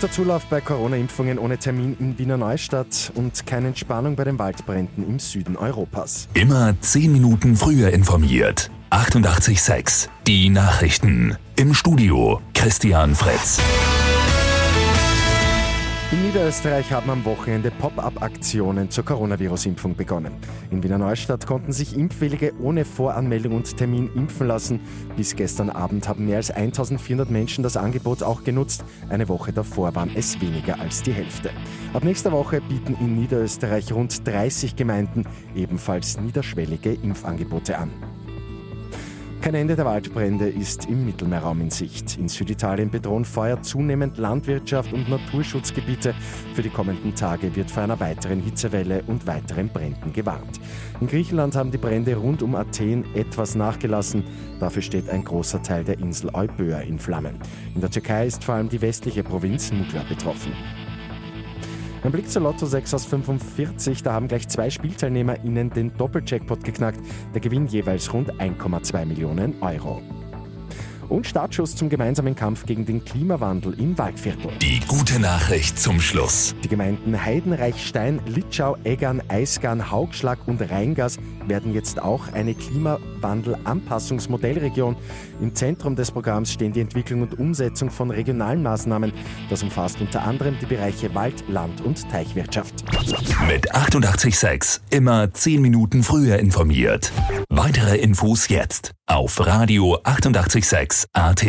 Guter Zulauf bei Corona-Impfungen ohne Termin in Wiener Neustadt und keine Entspannung bei den Waldbränden im Süden Europas. Immer 10 Minuten früher informiert. 88.6 Die Nachrichten. Im Studio Christian Fritz. In Niederösterreich haben am Wochenende Pop-up-Aktionen zur Coronavirus-Impfung begonnen. In Wiener Neustadt konnten sich Impfwillige ohne Voranmeldung und Termin impfen lassen. Bis gestern Abend haben mehr als 1400 Menschen das Angebot auch genutzt. Eine Woche davor waren es weniger als die Hälfte. Ab nächster Woche bieten in Niederösterreich rund 30 Gemeinden ebenfalls niederschwellige Impfangebote an. Kein Ende der Waldbrände ist im Mittelmeerraum in Sicht. In Süditalien bedrohen Feuer zunehmend Landwirtschaft und Naturschutzgebiete. Für die kommenden Tage wird vor einer weiteren Hitzewelle und weiteren Bränden gewarnt. In Griechenland haben die Brände rund um Athen etwas nachgelassen. Dafür steht ein großer Teil der Insel Euböa in Flammen. In der Türkei ist vor allem die westliche Provinz Mugla betroffen. Ein Blick zur Lotto 6 aus 45, da haben gleich zwei SpielteilnehmerInnen den Doppeljackpot geknackt. Der Gewinn jeweils rund 1,2 Millionen Euro. Und Startschuss zum gemeinsamen Kampf gegen den Klimawandel im Waldviertel. Die gute Nachricht zum Schluss. Die Gemeinden Heidenreichstein, Litschau, Eggern, Eisgarn, Haugschlag und Rheingas werden jetzt auch eine Klimawandel-Anpassungsmodellregion. Im Zentrum des Programms stehen die Entwicklung und Umsetzung von regionalen Maßnahmen. Das umfasst unter anderem die Bereiche Wald, Land und Teichwirtschaft. Mit 886 immer 10 Minuten früher informiert. Weitere Infos jetzt auf Radio 886 AT.